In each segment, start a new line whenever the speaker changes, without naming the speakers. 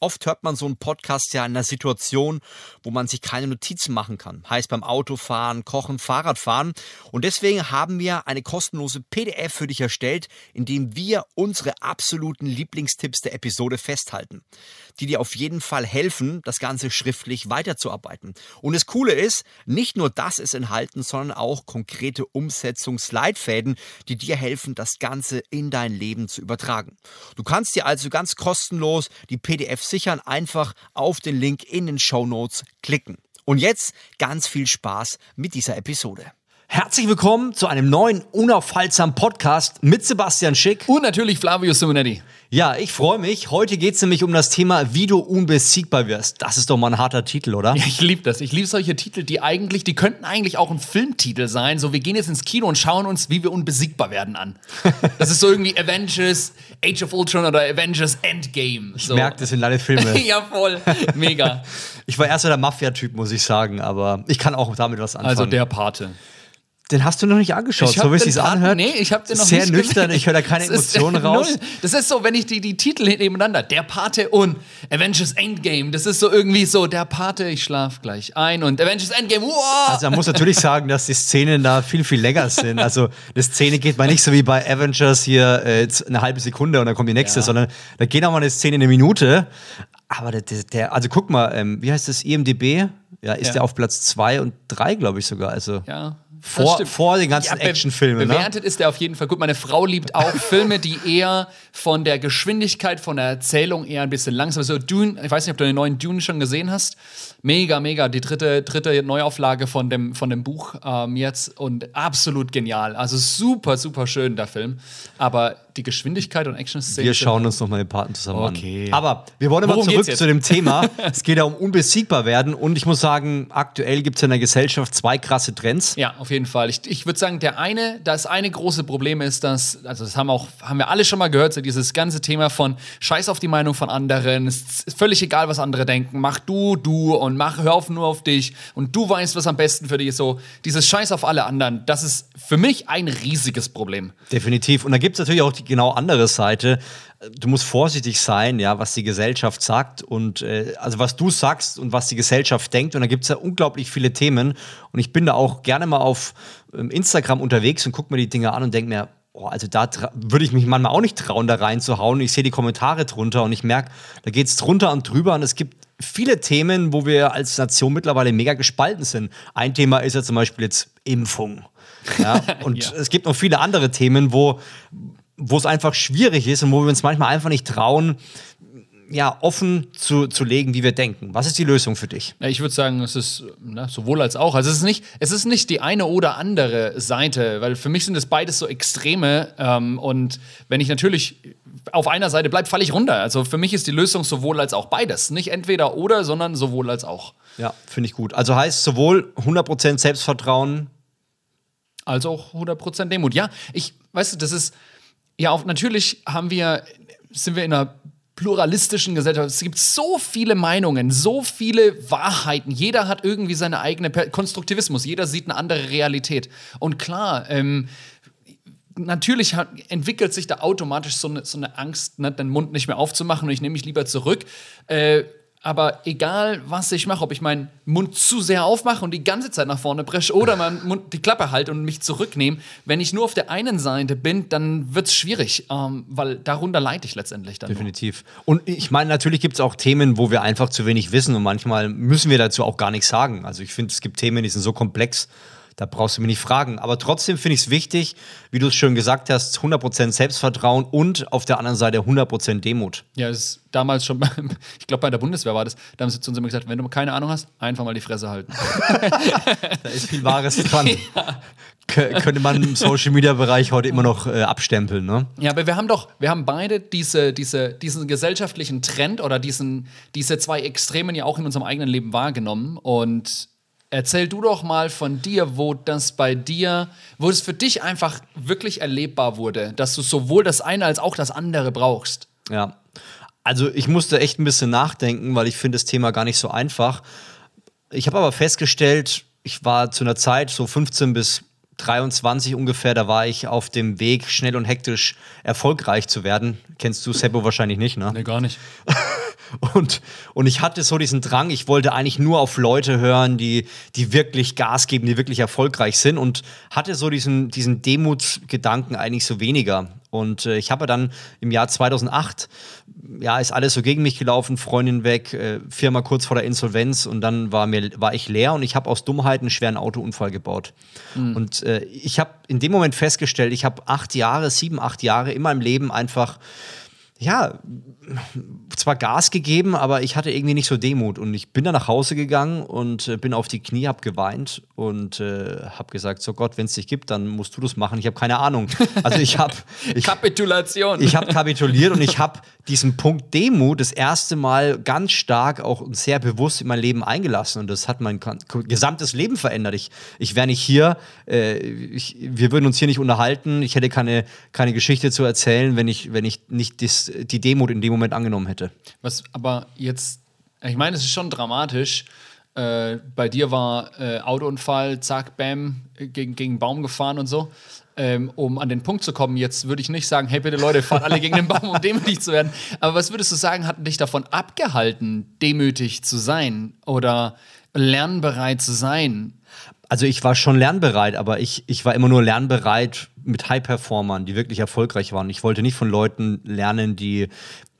Oft hört man so einen Podcast ja in einer Situation, wo man sich keine Notizen machen kann. Heißt beim Autofahren, Kochen, Fahrradfahren. Und deswegen haben wir eine kostenlose PDF für dich erstellt, in dem wir unsere absoluten Lieblingstipps der Episode festhalten, die dir auf jeden Fall helfen, das Ganze schriftlich weiterzuarbeiten. Und das Coole ist, nicht nur das ist enthalten, sondern auch konkrete Umsetzungsleitfäden, die dir helfen, das Ganze in dein Leben zu übertragen. Du kannst dir also ganz kostenlos die PDF sichern, einfach auf den Link in den Show Notes klicken. Und jetzt ganz viel Spaß mit dieser Episode. Herzlich willkommen zu einem neuen unaufhaltsamen Podcast mit Sebastian Schick.
Und natürlich Flavio Simonetti.
Ja, ich freue mich. Heute geht es nämlich um das Thema, wie du unbesiegbar wirst. Das ist doch mal ein harter Titel, oder?
Ja, ich liebe das. Ich liebe solche Titel, die eigentlich, die könnten eigentlich auch ein Filmtitel sein. So, wir gehen jetzt ins Kino und schauen uns, wie wir unbesiegbar werden an. Das ist so irgendwie Avengers, Age of Ultron oder Avengers Endgame.
Ich
so.
merke das in alle Filme.
ja, voll. Mega.
Ich war erst so der Mafia-Typ, muss ich sagen, aber ich kann auch damit was anfangen.
Also der Pate.
Den hast du noch nicht angeschaut, so wie es sich anhört.
Nee, ich habe den noch
Sehr
nicht
nüchtern,
gesehen.
ich höre da keine Emotionen raus.
null. Das ist so, wenn ich die, die Titel nebeneinander, der Pate und Avengers Endgame, das ist so irgendwie so, der Pate, ich schlaf gleich ein und Avengers Endgame, wow!
Also man muss natürlich sagen, dass die Szenen da viel, viel länger sind. Also die Szene geht mal nicht so wie bei Avengers hier äh, eine halbe Sekunde und dann kommt die nächste,
Ja.
sondern da geht auch mal eine Szene eine Minute. Aber der, der, also guck mal, ähm, wie heißt das, IMDB? Ja, ist
Ja.
der auf Platz zwei und drei, glaube ich sogar. Also
ja.
Vor, vor den ganzen Actionfilmen. Ne?
Bewertet ist der auf jeden Fall gut. Meine Frau liebt auch Filme, die eher von der Geschwindigkeit, von der Erzählung eher ein bisschen langsam So Dune, ich weiß nicht, ob du den neuen Dune schon gesehen hast. Mega, mega. Die dritte, dritte Neuauflage von dem, von dem Buch ähm, jetzt und absolut genial. Also super, super schön, der Film. Aber die Geschwindigkeit und Action-Szenen.
Wir schauen uns noch mal den Paten zusammen
Okay.
an. Aber wir wollen aber
Worum
zurück
geht's jetzt?
zu dem Thema. es geht ja um unbesiegbar werden. Und ich muss sagen, aktuell gibt es in der Gesellschaft zwei krasse Trends.
Ja, auf jeden Fall. Ich, ich würde sagen, der eine, das eine große Problem ist, dass, also das haben auch, haben wir alle schon mal gehört, so dieses ganze Thema von Scheiß auf die Meinung von anderen, ist völlig egal, was andere denken, mach du, du und mach, hör auf nur auf dich und du weißt, was am besten für dich ist. So, dieses Scheiß auf alle anderen, das ist für mich ein riesiges Problem.
Definitiv. Und da gibt es natürlich auch die genau andere Seite. Du musst vorsichtig sein, ja, was die Gesellschaft sagt und äh, also was du sagst und was die Gesellschaft denkt. Und da gibt es ja unglaublich viele Themen. Und ich bin da auch gerne mal auf ähm, Instagram unterwegs und gucke mir die Dinge an und denke mir, oh, also da würde ich mich manchmal auch nicht trauen, da reinzuhauen. Ich sehe die Kommentare drunter und ich merke, da geht es drunter und drüber und es gibt viele Themen, wo wir als Nation mittlerweile mega gespalten sind. Ein Thema ist ja zum Beispiel jetzt Impfung. Ja, und
Ja.
es gibt noch viele andere Themen, wo, wo es einfach schwierig ist und wo wir uns manchmal einfach nicht trauen, ja, offen zu, zu legen, wie wir denken. Was ist die Lösung für dich?
Ja, Ich würde sagen, es ist na, sowohl als auch. Also es ist nicht, es ist nicht die eine oder andere Seite, weil für mich sind es beides so Extreme. Ähm, und wenn ich natürlich auf einer Seite bleibe, falle ich runter. Also für mich ist die Lösung sowohl als auch beides. Nicht entweder oder, sondern sowohl als auch.
Ja, finde ich gut. Also heißt sowohl 100% Selbstvertrauen,
als auch 100% Demut. Ja, ich, weißt du, das ist, ja, auch natürlich haben wir, sind wir in einer pluralistischen Gesellschaft. Es gibt so viele Meinungen, so viele Wahrheiten. Jeder hat irgendwie seine eigene per Konstruktivismus. Jeder sieht eine andere Realität. Und klar, ähm, natürlich hat, entwickelt sich da automatisch so eine, so eine Angst, ne, den Mund nicht mehr aufzumachen und ich nehme mich lieber zurück. Äh, aber egal, was ich mache, ob ich meinen Mund zu sehr aufmache und die ganze Zeit nach vorne presche oder meinen Mund die Klappe halte und mich zurücknehme, wenn ich nur auf der einen Seite bin, dann wird es schwierig, ähm, weil darunter leide ich letztendlich dann. Nur.
definitiv. Und ich meine, natürlich gibt es auch Themen, wo wir einfach zu wenig wissen und manchmal müssen wir dazu auch gar nichts sagen. Also ich finde, es gibt Themen, die sind so komplex, da brauchst du mich nicht fragen. Aber trotzdem finde ich es wichtig, wie du es schön gesagt hast, 100% Selbstvertrauen und auf der anderen Seite 100% Demut.
Ja, das ist damals schon, beim- ich glaube bei der Bundeswehr war das, da haben sie zu uns immer gesagt, wenn du keine Ahnung hast, einfach mal die Fresse halten.
Da ist viel Wahres dran. Kö- Könnte man im Social Media Bereich heute immer noch äh, abstempeln, ne?
Ja, aber wir haben doch, wir haben beide diese, diese, diesen gesellschaftlichen Trend oder diesen, diese zwei Extremen ja auch in unserem eigenen Leben wahrgenommen. Und Erzähl du doch mal von dir, wo das bei dir, wo es für dich einfach wirklich erlebbar wurde, dass du sowohl das eine als auch das andere brauchst.
Ja. Also ich musste echt ein bisschen nachdenken, weil ich finde das Thema gar nicht so einfach. Ich habe aber festgestellt, ich war zu einer Zeit so 15 bis 23 ungefähr, da war ich auf dem Weg, schnell und hektisch erfolgreich zu werden. Kennst du Seppo wahrscheinlich nicht, ne?
Nee, gar nicht.
Und, und ich hatte so diesen Drang, ich wollte eigentlich nur auf Leute hören, die, die wirklich Gas geben, die wirklich erfolgreich sind und hatte so diesen, diesen Demutsgedanken eigentlich so weniger. Und äh, ich habe dann im Jahr 2008, ja, ist alles so gegen mich gelaufen, Freundin weg, äh, Firma kurz vor der Insolvenz und dann war, mir, war ich leer und ich habe aus Dummheit einen schweren Autounfall gebaut. Mhm. Und äh, ich habe in dem Moment festgestellt, ich habe acht Jahre, sieben, acht Jahre in meinem Leben einfach ja, zwar Gas gegeben, aber ich hatte irgendwie nicht so Demut. Und ich bin dann nach Hause gegangen und äh, bin auf die Knie, hab geweint und äh, hab gesagt: So Gott, wenn es dich gibt, dann musst du das machen. Ich habe keine Ahnung. Also ich habe.
Kapitulation.
Ich habe kapituliert und ich habe diesen Punkt Demut das erste Mal ganz stark auch und sehr bewusst in mein Leben eingelassen. Und das hat mein gesamtes Leben verändert. Ich, ich wäre nicht hier, äh, ich, wir würden uns hier nicht unterhalten. Ich hätte keine, keine Geschichte zu erzählen, wenn ich, wenn ich nicht das, die Demut in dem Moment angenommen hätte.
Was aber jetzt, ich meine, es ist schon dramatisch. Äh, bei dir war äh, Autounfall, zack, bam, gegen, gegen einen Baum gefahren und so. Ähm, um an den Punkt zu kommen, jetzt würde ich nicht sagen, hey bitte Leute, fahrt alle gegen den Baum, um demütig zu werden. Aber was würdest du sagen, hat dich davon abgehalten, demütig zu sein oder lernbereit zu sein?
Also ich war schon lernbereit, aber ich, ich war immer nur lernbereit mit High-Performern, die wirklich erfolgreich waren. Ich wollte nicht von Leuten lernen, die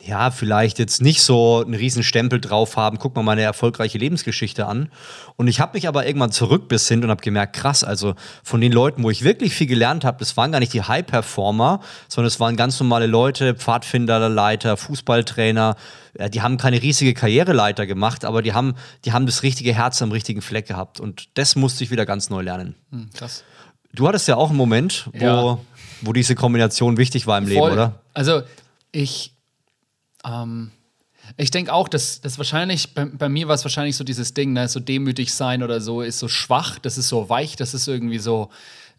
ja, vielleicht jetzt nicht so einen riesen Stempel drauf haben, guck mal meine erfolgreiche Lebensgeschichte an. Und ich habe mich aber irgendwann zurückbesinnt und habe gemerkt, krass, also von den Leuten, wo ich wirklich viel gelernt habe, das waren gar nicht die High-Performer, sondern es waren ganz normale Leute, Pfadfinderleiter, Fußballtrainer, ja, die haben keine riesige Karriereleiter gemacht, aber die haben, die haben das richtige Herz am richtigen Fleck gehabt. Und das musste ich wieder ganz neu lernen. Hm, krass. Du hattest ja auch einen Moment, wo, ja. wo diese Kombination wichtig war im Voll. Leben, oder?
Also ich ähm, ich denke auch, dass das wahrscheinlich, bei, bei mir war es wahrscheinlich so dieses Ding, ne, so demütig sein oder so, ist so schwach, das ist so weich, das ist irgendwie so,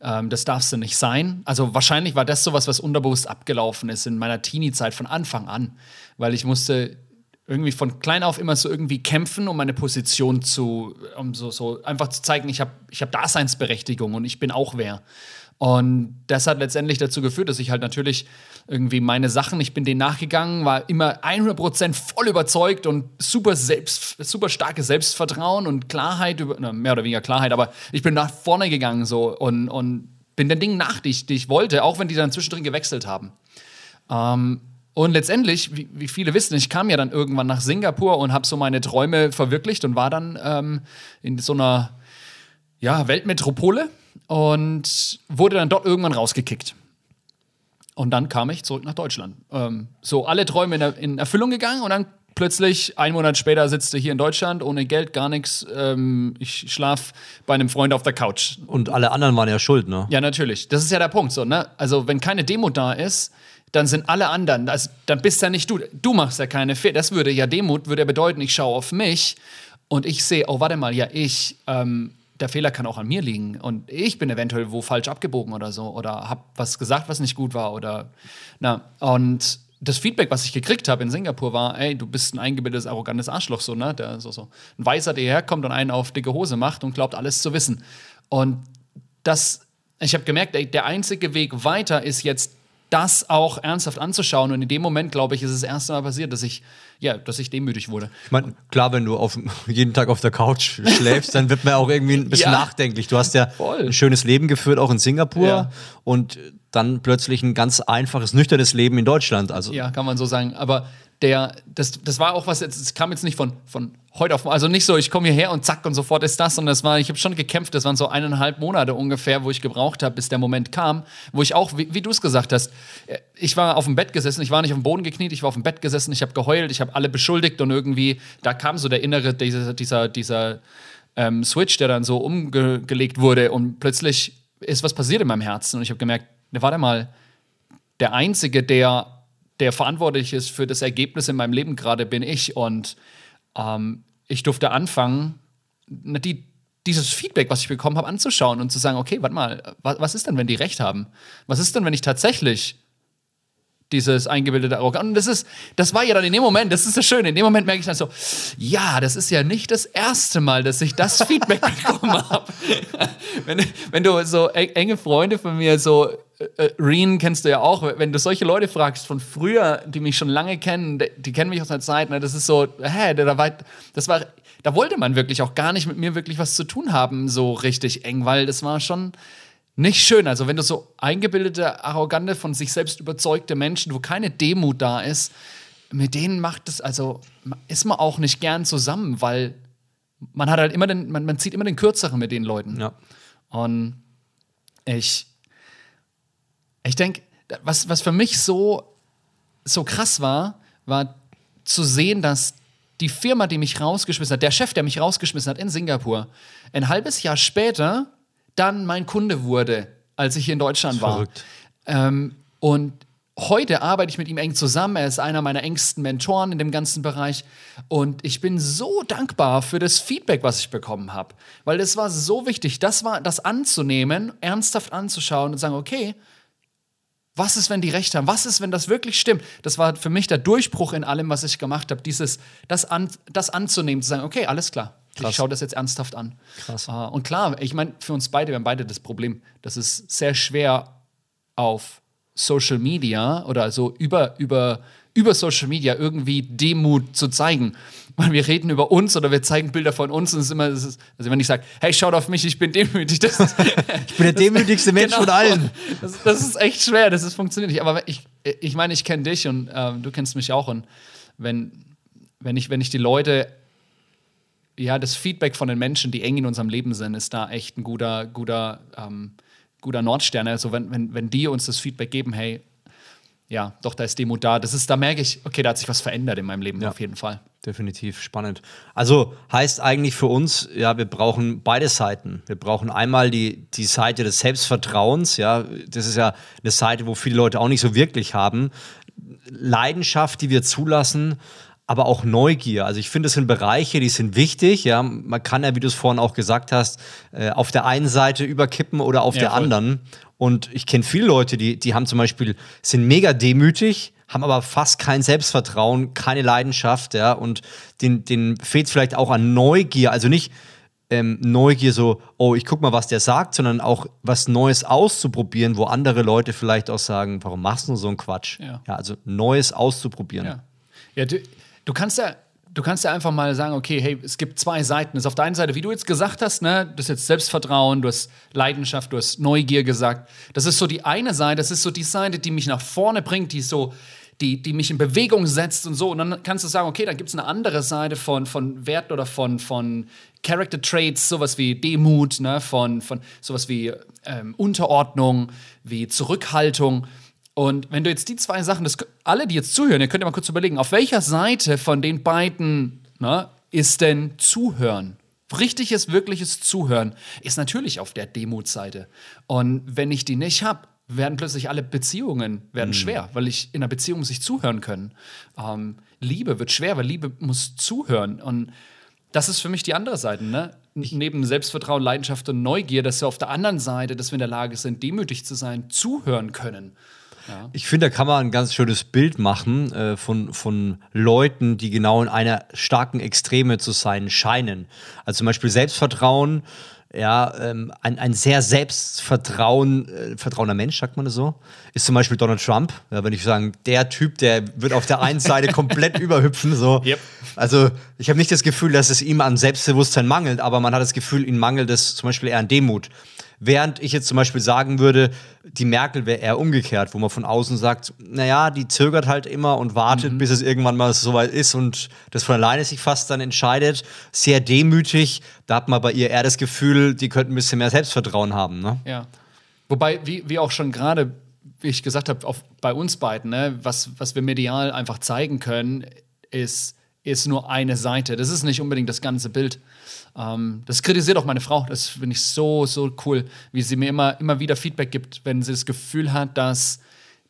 ähm, das darfst du nicht sein. Also wahrscheinlich war das sowas, was unterbewusst abgelaufen ist in meiner Teenie-Zeit von Anfang an, weil ich musste irgendwie von klein auf immer so irgendwie kämpfen, um meine Position zu, um so, so einfach zu zeigen, ich habe ich hab Daseinsberechtigung und ich bin auch wer. Und das hat letztendlich dazu geführt, dass ich halt natürlich irgendwie meine Sachen, ich bin denen nachgegangen, war immer 100% voll überzeugt und super selbst, super starkes Selbstvertrauen und Klarheit, über, mehr oder weniger Klarheit, aber ich bin nach vorne gegangen so und, und bin den Dingen nach, die ich, die ich wollte, auch wenn die dann zwischendrin gewechselt haben. Ähm, und letztendlich, wie, wie, viele wissen, ich kam ja dann irgendwann nach Singapur und habe so meine Träume verwirklicht und war dann ähm, in so einer ja, Weltmetropole und wurde dann dort irgendwann rausgekickt. Und dann kam ich zurück nach Deutschland. Ähm, so alle Träume in, in, Erfüllung gegangen und dann plötzlich, ein Monat später, sitzt du hier in Deutschland ohne Geld, gar nichts. Ähm, ich schlaf bei einem Freund auf der Couch.
Und alle anderen waren ja schuld, ne?
Ja, natürlich. Das ist ja der Punkt. So, ne? Also, wenn keine Demut da ist, dann sind alle anderen, also, dann bist ja nicht du. Du machst ja keine Fehler. Das würde ja Demut, würde ja bedeuten, ich schaue auf mich und ich sehe, oh, warte mal, ja, ich ähm, der Fehler kann auch an mir liegen und ich bin eventuell wo falsch abgebogen oder so oder habe was gesagt, was nicht gut war oder na und das Feedback, was ich gekriegt habe in Singapur, war, ey, du bist ein eingebildetes, arrogantes Arschloch, so, ne? Der so, so ein Weißer, der herkommt und einen auf dicke Hose macht und glaubt, alles zu wissen. Und das, ich habe gemerkt, ey, der einzige Weg weiter ist jetzt das auch ernsthaft anzuschauen. Und in dem Moment, glaube ich, ist es das erste Mal passiert, dass ich, ja, dass ich demütig wurde.
Ich meine, klar, wenn du auf, jeden Tag auf der Couch schläfst, dann wird man auch irgendwie ein bisschen ja, nachdenklich. Du hast ja voll. ein schönes Leben geführt, auch in Singapur. Ja. Und dann plötzlich ein ganz einfaches, nüchternes Leben in Deutschland. Also.
Ja, kann man so sagen. Aber der, das, das war auch was, das kam jetzt nicht von, von heute auf, also nicht so, ich komme hierher und zack und sofort ist das, sondern das war, ich habe schon gekämpft, das waren so eineinhalb Monate ungefähr, wo ich gebraucht habe, bis der Moment kam, wo ich auch, wie, wie du es gesagt hast, äh, ich war auf dem Bett gesessen, ich war nicht auf dem Boden gekniet, ich war auf dem Bett gesessen, ich habe geheult, ich habe alle beschuldigt und irgendwie, da kam so der innere, dieser, dieser, dieser ähm, Switch, der dann so umgelegt wurde und plötzlich ist was passiert in meinem Herzen und ich habe gemerkt, ne, warte mal, der Einzige, der der verantwortlich ist für das Ergebnis in meinem Leben gerade, bin ich. Und ähm, ich durfte anfangen, die, dieses Feedback, was ich bekommen habe, anzuschauen und zu sagen, okay, warte mal, was, was ist denn, wenn die recht haben? Was ist denn, wenn ich tatsächlich dieses eingebildete Arroganz. Und das ist, das war ja dann in dem Moment, das ist das Schöne, in dem Moment merke ich dann so, ja, das ist ja nicht das erste Mal, dass ich das Feedback bekommen habe. wenn, wenn du so enge Freunde von mir, so äh, äh, Reen kennst du ja auch, wenn du solche Leute fragst von früher, die mich schon lange kennen, die, die kennen mich aus einer Zeit, ne, das ist so, hä, da war, das war, da wollte man wirklich auch gar nicht mit mir wirklich was zu tun haben, so richtig eng, weil das war schon, nicht schön. Also, wenn du so eingebildete, arrogante, von sich selbst überzeugte Menschen, wo keine Demut da ist, mit denen macht es, also ist man auch nicht gern zusammen, weil man hat halt immer den, man, man zieht immer den Kürzeren mit den Leuten.
Ja.
Und ich, ich denke, was, was für mich so, so krass war, war zu sehen, dass die Firma, die mich rausgeschmissen hat, der Chef, der mich rausgeschmissen hat in Singapur, ein halbes Jahr später dann mein Kunde wurde, als ich hier in Deutschland war. Ähm, und heute arbeite ich mit ihm eng zusammen. Er ist einer meiner engsten Mentoren in dem ganzen Bereich. Und ich bin so dankbar für das Feedback, was ich bekommen habe. Weil das war so wichtig, das war das anzunehmen, ernsthaft anzuschauen und zu sagen, okay, was ist, wenn die recht haben? Was ist, wenn das wirklich stimmt? Das war für mich der Durchbruch in allem, was ich gemacht habe. Dieses, das, an, das anzunehmen, zu sagen, okay, alles klar. Krass. Ich schaue das jetzt ernsthaft an.
Krass.
Uh, und klar, ich meine, für uns beide, wir haben beide das Problem, das ist sehr schwer auf Social Media oder so über, über, über Social Media irgendwie Demut zu zeigen. Weil wir reden über uns oder wir zeigen Bilder von uns und es ist immer, das ist, also wenn ich sage, hey, schaut auf mich, ich bin demütig. Ist,
ich bin der demütigste Mensch genau, von allen.
Das, das, ist echt schwer, das ist, funktioniert nicht. Aber ich, ich meine, ich kenne dich und ähm, du kennst mich auch. Und wenn, wenn, ich, wenn ich die Leute ja, das Feedback von den Menschen, die eng in unserem Leben sind, ist da echt ein guter, guter, ähm, guter Nordstern. Also wenn, wenn, wenn die uns das Feedback geben, hey, ja, doch, da ist Demut da. Das ist, da merke ich, okay, da hat sich was verändert in meinem Leben
ja,
auf jeden Fall.
Definitiv spannend. Also heißt eigentlich für uns, ja, wir brauchen beide Seiten. Wir brauchen einmal die, die Seite des Selbstvertrauens, ja, das ist ja eine Seite, wo viele Leute auch nicht so wirklich haben. Leidenschaft, die wir zulassen, aber auch Neugier. Also ich finde, es sind Bereiche, die sind wichtig. Ja, man kann ja, wie du es vorhin auch gesagt hast, äh, auf der einen Seite überkippen oder auf ja, der voll. anderen. Und ich kenne viele Leute, die, die haben zum Beispiel sind mega demütig, haben aber fast kein Selbstvertrauen, keine Leidenschaft, ja, und den, den fehlt vielleicht auch an Neugier. Also nicht ähm, Neugier so, oh, ich guck mal, was der sagt, sondern auch was Neues auszuprobieren, wo andere Leute vielleicht auch sagen, warum machst du so einen Quatsch?
Ja,
ja also Neues auszuprobieren.
Ja, ja du, kannst ja, du kannst ja einfach mal sagen, okay, hey, es gibt zwei Seiten. Das ist auf der einen Seite, wie du jetzt gesagt hast, ne, du hast jetzt Selbstvertrauen, du hast Leidenschaft, du hast Neugier gesagt. Das ist so die eine Seite, das ist so die Seite, die mich nach vorne bringt, die so, die, die mich in Bewegung setzt und so. Und dann kannst du sagen, okay, dann gibt es eine andere Seite von, von Werten oder von, von Character Traits, sowas wie Demut, ne, von, von sowas wie ähm, Unterordnung, wie Zurückhaltung. Und wenn du jetzt die zwei Sachen, das, alle, die jetzt zuhören, ihr könnt ja mal kurz überlegen, auf welcher Seite von den beiden ne, ist denn Zuhören? Richtiges, wirkliches Zuhören ist natürlich auf der Demutseite. Und wenn ich die nicht habe, werden plötzlich alle Beziehungen werden mhm. schwer, weil ich in einer Beziehung sich zuhören können. Ähm, Liebe wird schwer, weil Liebe muss zuhören. Und das ist für mich die andere Seite, ne? Neben Selbstvertrauen, Leidenschaft und Neugier, dass wir auf der anderen Seite, dass wir in der Lage sind, demütig zu sein, zuhören können.
Ja. Ich finde, da kann man ein ganz schönes Bild machen äh, von, von Leuten, die genau in einer starken Extreme zu sein scheinen. Also zum Beispiel Selbstvertrauen, ja, ähm, ein, ein sehr selbstvertrauen, äh, vertrauender Mensch, sagt man das so, ist zum Beispiel Donald Trump. Ja, wenn ich sagen, der Typ, der wird auf der einen Seite komplett überhüpfen. So.
Yep.
Also ich habe nicht das Gefühl, dass es ihm an Selbstbewusstsein mangelt, aber man hat das Gefühl, ihm mangelt es zum Beispiel eher an Demut. Während ich jetzt zum Beispiel sagen würde, die Merkel wäre eher umgekehrt, wo man von außen sagt, naja, die zögert halt immer und wartet, mhm. bis es irgendwann mal soweit ist und das von alleine sich fast dann entscheidet. Sehr demütig. Da hat man bei ihr eher das Gefühl, die könnten ein bisschen mehr Selbstvertrauen haben. Ne?
Ja. Wobei, wie, wie auch schon gerade, wie ich gesagt habe, bei uns beiden, ne, was, was wir medial einfach zeigen können, ist, ist nur eine Seite. Das ist nicht unbedingt das ganze Bild. Ähm, das kritisiert auch meine Frau. Das finde ich so, so cool, wie sie mir immer, immer wieder Feedback gibt, wenn sie das Gefühl hat, dass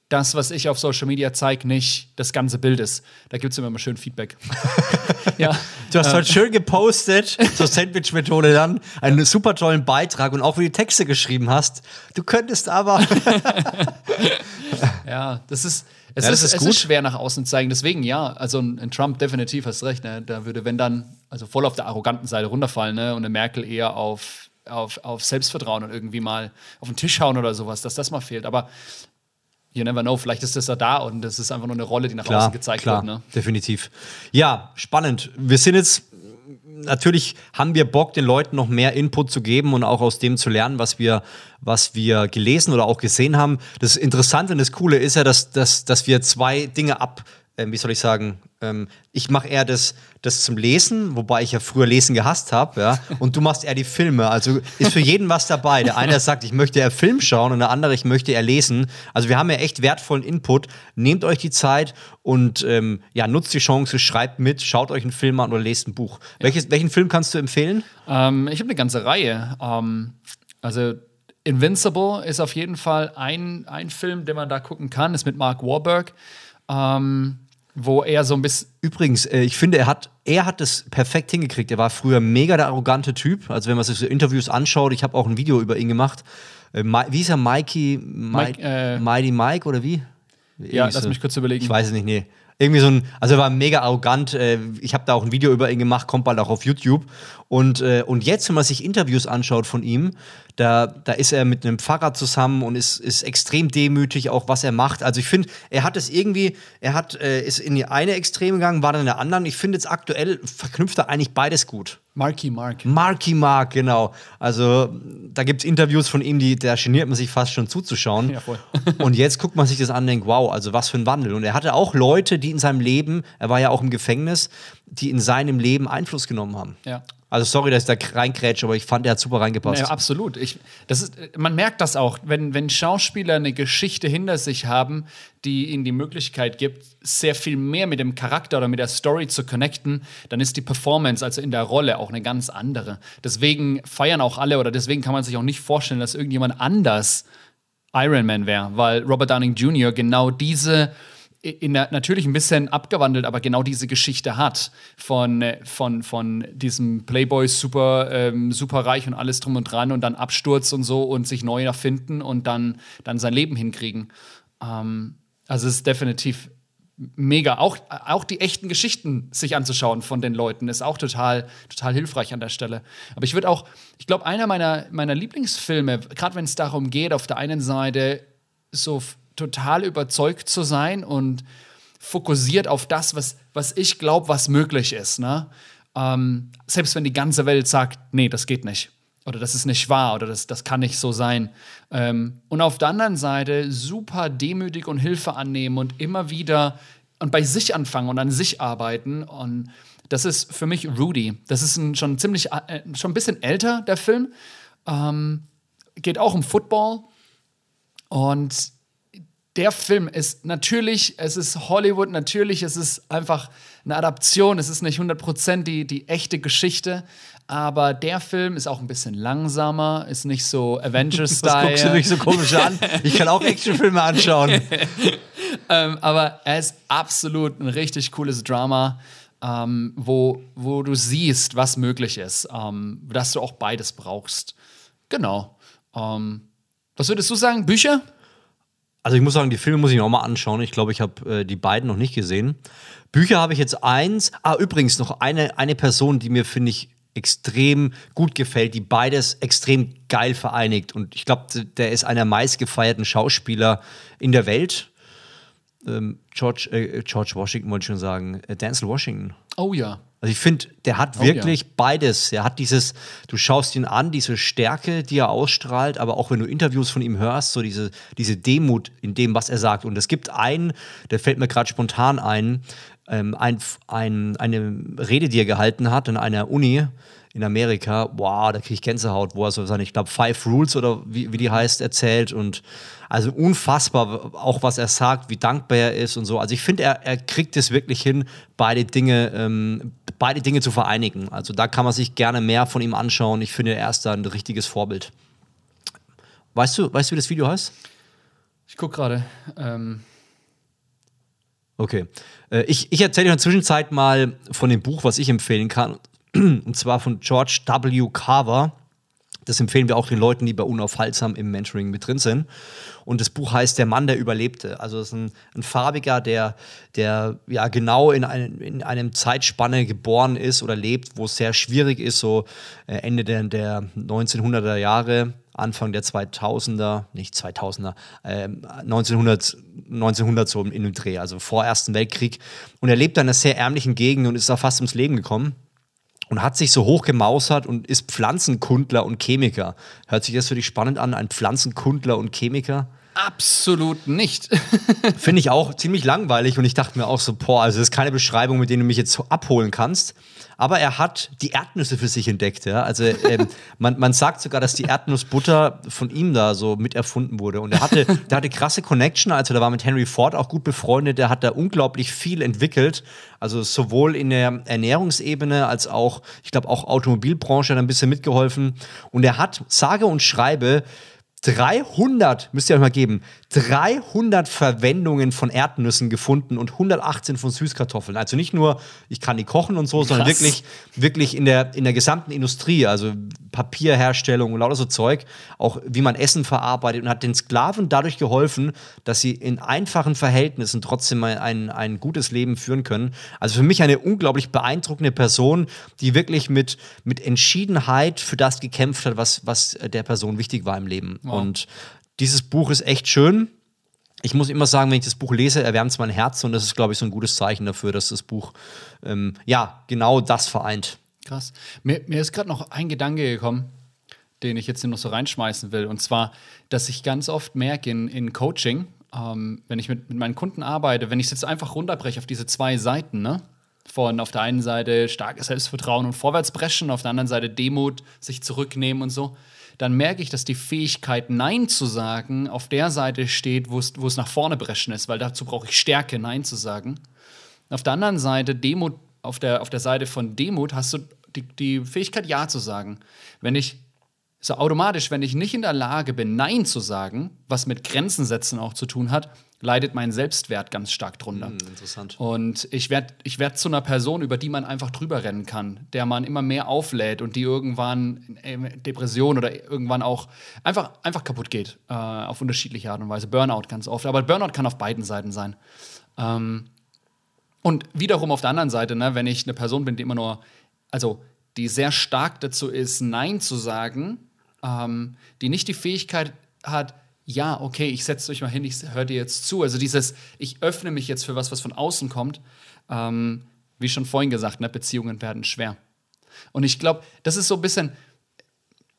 das, was ich auf Social Media zeige, nicht das ganze Bild ist. Da gibt es immer mal schön Feedback.
ja. Du hast heute schön gepostet, zur Sandwich-Methode dann, einen super tollen Beitrag und auch wie du Texte geschrieben hast. Du könntest aber.
ja, das ist. Es, ja, ist, ist, es ist schwer nach außen zu zeigen. Deswegen, ja, also ein, Trump definitiv hast recht. Ne? Da würde, wenn dann, also voll auf der arroganten Seite runterfallen ne? und eine Merkel eher auf, auf, auf Selbstvertrauen und irgendwie mal auf den Tisch hauen oder sowas, dass das mal fehlt. Aber you never know, vielleicht ist das da da und das ist einfach nur eine Rolle, die nach klar, außen gezeigt klar, wird. Ne?
Definitiv. Ja, spannend. Wir sind jetzt natürlich haben wir Bock, den Leuten noch mehr Input zu geben und auch aus dem zu lernen, was wir, was wir gelesen oder auch gesehen haben. Das Interessante und das Coole ist ja, dass, dass, dass wir zwei Dinge ab, äh, wie soll ich sagen, ich mache eher das, das zum Lesen, wobei ich ja früher Lesen gehasst habe, ja. Und du machst eher die Filme. Also ist für jeden was dabei. Der eine sagt, ich möchte eher Film schauen und der andere, ich möchte eher lesen. Also wir haben ja echt wertvollen Input. Nehmt euch die Zeit und ähm, ja, nutzt die Chance, schreibt mit, schaut euch einen Film an oder lest ein Buch. Ja. Welches, welchen Film kannst du empfehlen?
Ähm, ich habe eine ganze Reihe. Ähm, also Invincible ist auf jeden Fall ein, ein Film, den man da gucken kann, ist mit Mark Warburg. Ähm, wo er so ein bisschen.
Übrigens, äh, ich finde, er hat, er hat das perfekt hingekriegt. Er war früher mega der arrogante Typ. Also, wenn man sich so Interviews anschaut, ich habe auch ein Video über ihn gemacht. Äh, wie hieß er? Mikey, Mike, äh, Mighty Mike oder wie?
Ja, lass mich kurz überlegen.
Ich weiß es nicht, nee. Irgendwie so ein, also er war mega arrogant. Äh, ich habe da auch ein Video über ihn gemacht, kommt bald auch auf YouTube. Und, äh, und jetzt, wenn man sich Interviews anschaut von ihm, da, da ist er mit einem Pfarrer zusammen und ist, ist extrem demütig, auch was er macht. Also ich finde, er hat es irgendwie, er hat, äh, ist in die eine Extreme gegangen, war dann in der anderen. Ich finde jetzt aktuell verknüpft er eigentlich beides gut.
Marky Mark.
Marky Mark, genau. Also da gibt es Interviews von ihm, die, da geniert man sich fast schon zuzuschauen. Ja, voll. und jetzt guckt man sich das an und denkt, wow, also was für ein Wandel. Und er hatte auch Leute, die in seinem Leben, er war ja auch im Gefängnis, die in seinem Leben Einfluss genommen haben.
Ja.
Also sorry, dass ich da reinkrätsche, aber ich fand, der hat super reingepasst.
Ja, absolut. Ich, das ist, man merkt das auch, wenn, wenn Schauspieler eine Geschichte hinter sich haben, die ihnen die Möglichkeit gibt, sehr viel mehr mit dem Charakter oder mit der Story zu connecten, dann ist die Performance, also in der Rolle, auch eine ganz andere. Deswegen feiern auch alle oder deswegen kann man sich auch nicht vorstellen, dass irgendjemand anders Iron Man wäre, weil Robert Downing Jr. genau diese in der, natürlich ein bisschen abgewandelt, aber genau diese Geschichte hat von, äh, von, von diesem Playboy super, ähm, super reich und alles drum und dran und dann Absturz und so und sich neu erfinden und dann, dann sein Leben hinkriegen. Ähm, also es ist definitiv mega. Auch, auch die echten Geschichten sich anzuschauen von den Leuten ist auch total, total hilfreich an der Stelle. Aber ich würde auch, ich glaube, einer meiner, meiner Lieblingsfilme, gerade wenn es darum geht, auf der einen Seite so total überzeugt zu sein und fokussiert auf das, was, was ich glaube, was möglich ist. Ne? Ähm, selbst wenn die ganze Welt sagt, nee, das geht nicht. Oder das ist nicht wahr oder das, das kann nicht so sein. Ähm, und auf der anderen Seite super demütig und Hilfe annehmen und immer wieder und bei sich anfangen und an sich arbeiten. Und das ist für mich Rudy. Das ist ein, schon ziemlich, äh, schon ein bisschen älter, der Film. Ähm, geht auch um Football. Und der Film ist natürlich, es ist Hollywood, natürlich, es ist einfach eine Adaption, es ist nicht 100% die, die echte Geschichte, aber der Film ist auch ein bisschen langsamer, ist nicht so Avengers-Style. Das
guckst du mich so komisch an? Ich kann auch Actionfilme anschauen.
ähm, aber er ist absolut ein richtig cooles Drama, ähm, wo, wo du siehst, was möglich ist, ähm, dass du auch beides brauchst. Genau. Ähm, was würdest du sagen? Bücher?
Also ich muss sagen, die Filme muss ich mir auch mal anschauen. Ich glaube, ich habe äh, die beiden noch nicht gesehen. Bücher habe ich jetzt eins. Ah, übrigens noch eine, eine Person, die mir, finde ich, extrem gut gefällt, die beides extrem geil vereinigt. Und ich glaube, der ist einer der meistgefeierten Schauspieler in der Welt. Ähm, George, äh, George Washington wollte ich schon sagen. Äh, Denzel Washington.
Oh ja.
Also ich finde, der hat oh, wirklich ja. beides. Er hat dieses, du schaust ihn an, diese Stärke, die er ausstrahlt, aber auch wenn du Interviews von ihm hörst, so diese, diese Demut in dem, was er sagt. Und es gibt einen, der fällt mir gerade spontan ein, ähm, ein, ein, eine Rede, die er gehalten hat in einer Uni in Amerika. Wow, da kriege ich Gänsehaut, wo er so seine, ich glaube, Five Rules oder wie, wie die heißt, erzählt und also unfassbar, auch was er sagt, wie dankbar er ist und so. Also ich finde, er, er kriegt es wirklich hin, beide Dinge, ähm, beide Dinge zu vereinigen. Also da kann man sich gerne mehr von ihm anschauen. Ich finde, er ist da ein richtiges Vorbild. Weißt du, weißt du, wie das Video heißt?
Ich gucke gerade. Ähm
okay. Äh, ich ich erzähle in der Zwischenzeit mal von dem Buch, was ich empfehlen kann. Und zwar von George W. Carver. Das empfehlen wir auch den Leuten, die bei Unaufhaltsam im Mentoring mit drin sind. Und das Buch heißt Der Mann, der überlebte. Also es ist ein, ein Farbiger, der, der ja genau in, ein, in einem Zeitspanne geboren ist oder lebt, wo es sehr schwierig ist, so äh, Ende der, der 1900er Jahre, Anfang der 2000er, nicht 2000er, äh, 1900, 1900 so in dem Dreh, also vor Ersten Weltkrieg. Und er lebt in einer sehr ärmlichen Gegend und ist da fast ums Leben gekommen und hat sich so hoch gemausert und ist Pflanzenkundler und Chemiker. Hört sich das für dich spannend an, ein Pflanzenkundler und Chemiker?
Absolut nicht.
Finde ich auch ziemlich langweilig und ich dachte mir auch so, boah, also das ist keine Beschreibung, mit der du mich jetzt abholen kannst. Aber er hat die Erdnüsse für sich entdeckt, ja. Also ähm, man, man sagt sogar, dass die Erdnussbutter von ihm da so mit erfunden wurde. Und er hatte, der hatte krasse Connection, also der war mit Henry Ford auch gut befreundet, der hat da unglaublich viel entwickelt. Also sowohl in der Ernährungsebene als auch, ich glaube, auch Automobilbranche hat ein bisschen mitgeholfen. Und er hat, sage und schreibe, 300, müsst ihr euch mal geben, 300 Verwendungen von Erdnüssen gefunden und 118 von Süßkartoffeln. Also nicht nur, ich kann die kochen und so, Krass. sondern wirklich, wirklich in der, in der gesamten Industrie, also Papierherstellung und lauter so Zeug, auch wie man Essen verarbeitet und hat den Sklaven dadurch geholfen, dass sie in einfachen Verhältnissen trotzdem ein, ein gutes Leben führen können. Also für mich eine unglaublich beeindruckende Person, die wirklich mit, mit Entschiedenheit für das gekämpft hat, was, was der Person wichtig war im Leben. Wow. Und dieses Buch ist echt schön. Ich muss immer sagen, wenn ich das Buch lese, erwärmt es mein Herz und das ist, glaube ich, so ein gutes Zeichen dafür, dass das Buch ähm, ja genau das vereint.
Krass. Mir, mir ist gerade noch ein Gedanke gekommen, den ich jetzt noch so reinschmeißen will. Und zwar, dass ich ganz oft merke in, in Coaching, ähm, wenn ich mit, mit meinen Kunden arbeite, wenn ich es jetzt einfach runterbreche auf diese zwei Seiten, ne? Von auf der einen Seite starkes Selbstvertrauen und Vorwärtsbrechen, auf der anderen Seite Demut, sich zurücknehmen und so dann merke ich, dass die Fähigkeit, Nein zu sagen, auf der Seite steht, wo es, nach vorne brechen ist, weil dazu brauche ich Stärke, Nein zu sagen. Auf der anderen Seite, Demut, auf der, auf der Seite von Demut hast du die, die Fähigkeit, Ja zu sagen. Wenn ich so automatisch, wenn ich nicht in der Lage bin, Nein zu sagen, was mit Grenzen setzen auch zu tun hat, leidet mein Selbstwert ganz stark drunter. Hm,
interessant.
Und ich werde ich werd zu einer Person, über die man einfach drüber rennen kann, der man immer mehr auflädt und die irgendwann Depression oder irgendwann auch einfach, einfach kaputt geht, äh, auf unterschiedliche Art und Weise. Burnout ganz oft. Aber Burnout kann auf beiden Seiten sein. Ähm, und wiederum auf der anderen Seite, ne, wenn ich eine Person bin, die immer nur, also die sehr stark dazu ist, Nein zu sagen, ähm, die nicht die Fähigkeit hat, ja, okay, ich setze euch mal hin, ich höre dir jetzt zu. Also dieses, ich öffne mich jetzt für was, was von außen kommt. Ähm, wie schon vorhin gesagt, ne, Beziehungen werden schwer. Und ich glaube, das ist so ein bisschen,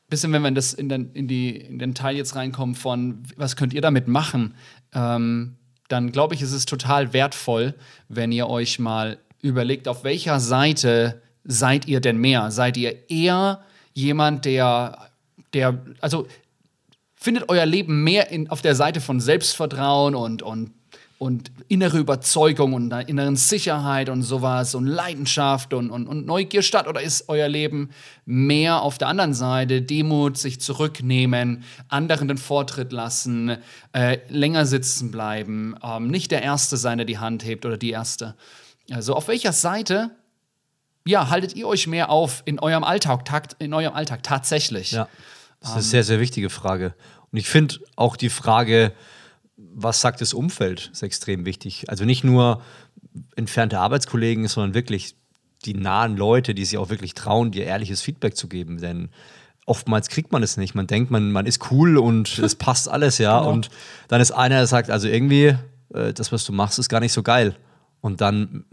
bisschen, wenn wir in, das, in, den, in, die, in den Teil jetzt reinkommen von, was könnt ihr damit machen, ähm, dann glaube ich, ist es total wertvoll, wenn ihr euch mal überlegt, auf welcher Seite seid ihr denn mehr? Seid ihr eher jemand, der, der, also findet euer Leben mehr in, auf der Seite von Selbstvertrauen und, und, und innere Überzeugung und inneren Sicherheit und sowas und Leidenschaft und, und, und Neugier statt? Oder ist euer Leben mehr auf der anderen Seite Demut, sich zurücknehmen, anderen den Vortritt lassen, äh, länger sitzen bleiben, ähm, nicht der Erste sein, der die Hand hebt oder die Erste? Also auf welcher Seite ja, haltet ihr euch mehr auf in eurem Alltag, in eurem Alltag tatsächlich?
Ja. Das ist eine sehr, sehr wichtige Frage. Und ich finde auch die Frage, was sagt das Umfeld, ist extrem wichtig. Also nicht nur entfernte Arbeitskollegen, sondern wirklich die nahen Leute, die sich auch wirklich trauen, dir ehrliches Feedback zu geben. Denn oftmals kriegt man es nicht. Man denkt, man, man ist cool und es passt alles, ja. Genau. Und dann ist einer, der sagt, also irgendwie, äh, das, was du machst, ist gar nicht so geil. Und dann,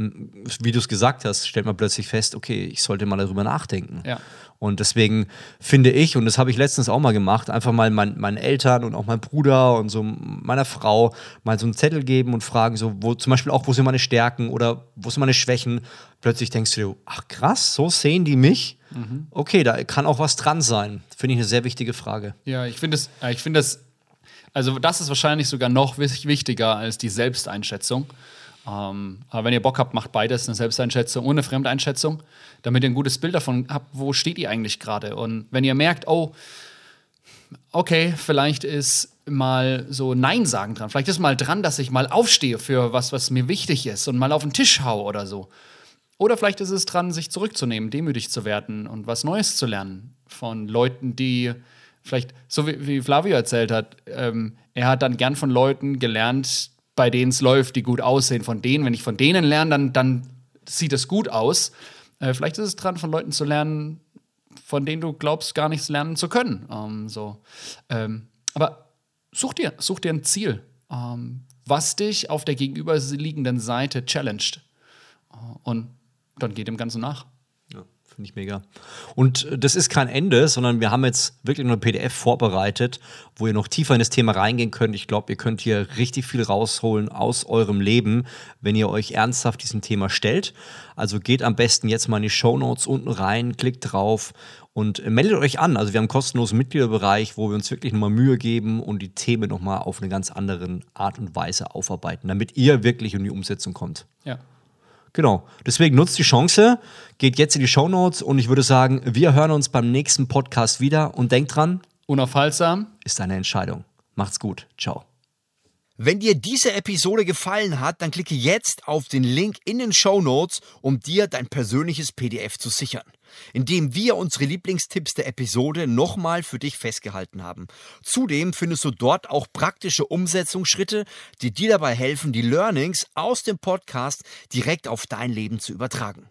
wie du es gesagt hast, stellt man plötzlich fest, okay, ich sollte mal darüber nachdenken.
Ja.
Und deswegen finde ich, und das habe ich letztens auch mal gemacht, einfach mal mein, meinen Eltern und auch meinem Bruder und so meiner Frau mal so einen Zettel geben und fragen, so, wo zum Beispiel auch, wo sind meine Stärken oder wo sind meine Schwächen. Plötzlich denkst du dir, ach krass, so sehen die mich. Mhm. Okay, da kann auch was dran sein. Finde ich eine sehr wichtige Frage.
Ja, ich finde es, ich finde das, also das ist wahrscheinlich sogar noch wichtiger als die Selbsteinschätzung. Ähm, aber wenn ihr Bock habt, macht beides, eine Selbsteinschätzung und eine Fremdeinschätzung, damit ihr ein gutes Bild davon habt, wo steht ihr eigentlich gerade. Und wenn ihr merkt, oh, okay, vielleicht ist mal so Nein sagen dran. Vielleicht ist mal dran, dass ich mal aufstehe für was, was mir wichtig ist und mal auf den Tisch hau oder so. Oder vielleicht ist es dran, sich zurückzunehmen, demütig zu werden und was Neues zu lernen von Leuten, die vielleicht, so wie, Flavio erzählt hat, ähm, er hat dann gern von Leuten gelernt, bei denen es läuft, die gut aussehen. Von denen, wenn ich von denen lerne, dann, dann sieht es gut aus. Äh, vielleicht ist es dran, von Leuten zu lernen, von denen du glaubst, gar nichts lernen zu können. Ähm, so. Ähm, aber such dir, such dir ein Ziel, ähm, was dich auf der gegenüberliegenden Seite challenged. Äh, und dann geht dem Ganzen nach.
Finde ich mega. Und äh, das ist kein Ende, sondern wir haben jetzt wirklich nur ein PDF vorbereitet, wo ihr noch tiefer in das Thema reingehen könnt. Ich glaube, ihr könnt hier richtig viel rausholen aus eurem Leben, wenn ihr euch ernsthaft diesem Thema stellt. Also geht am besten jetzt mal in die Show Notes unten rein, klickt drauf und äh, meldet euch an. Also wir haben einen kostenlosen Mitgliederbereich, wo wir uns wirklich nochmal Mühe geben und die Themen nochmal auf eine ganz andere Art und Weise aufarbeiten, damit ihr wirklich in die Umsetzung kommt.
Ja.
Genau. Deswegen nutzt die Chance, geht jetzt in die Show Notes und ich würde sagen, wir hören uns beim nächsten Podcast wieder und denkt dran,
unaufhaltsam
ist eine Entscheidung. Macht's gut. Ciao.
Wenn dir diese Episode gefallen hat, dann klicke jetzt auf den Link in den Show Notes, um dir dein persönliches PDF zu sichern, in dem wir unsere Lieblingstipps der Episode nochmal für dich festgehalten haben. Zudem findest du dort auch praktische Umsetzungsschritte, die dir dabei helfen, die Learnings aus dem Podcast direkt auf dein Leben zu übertragen.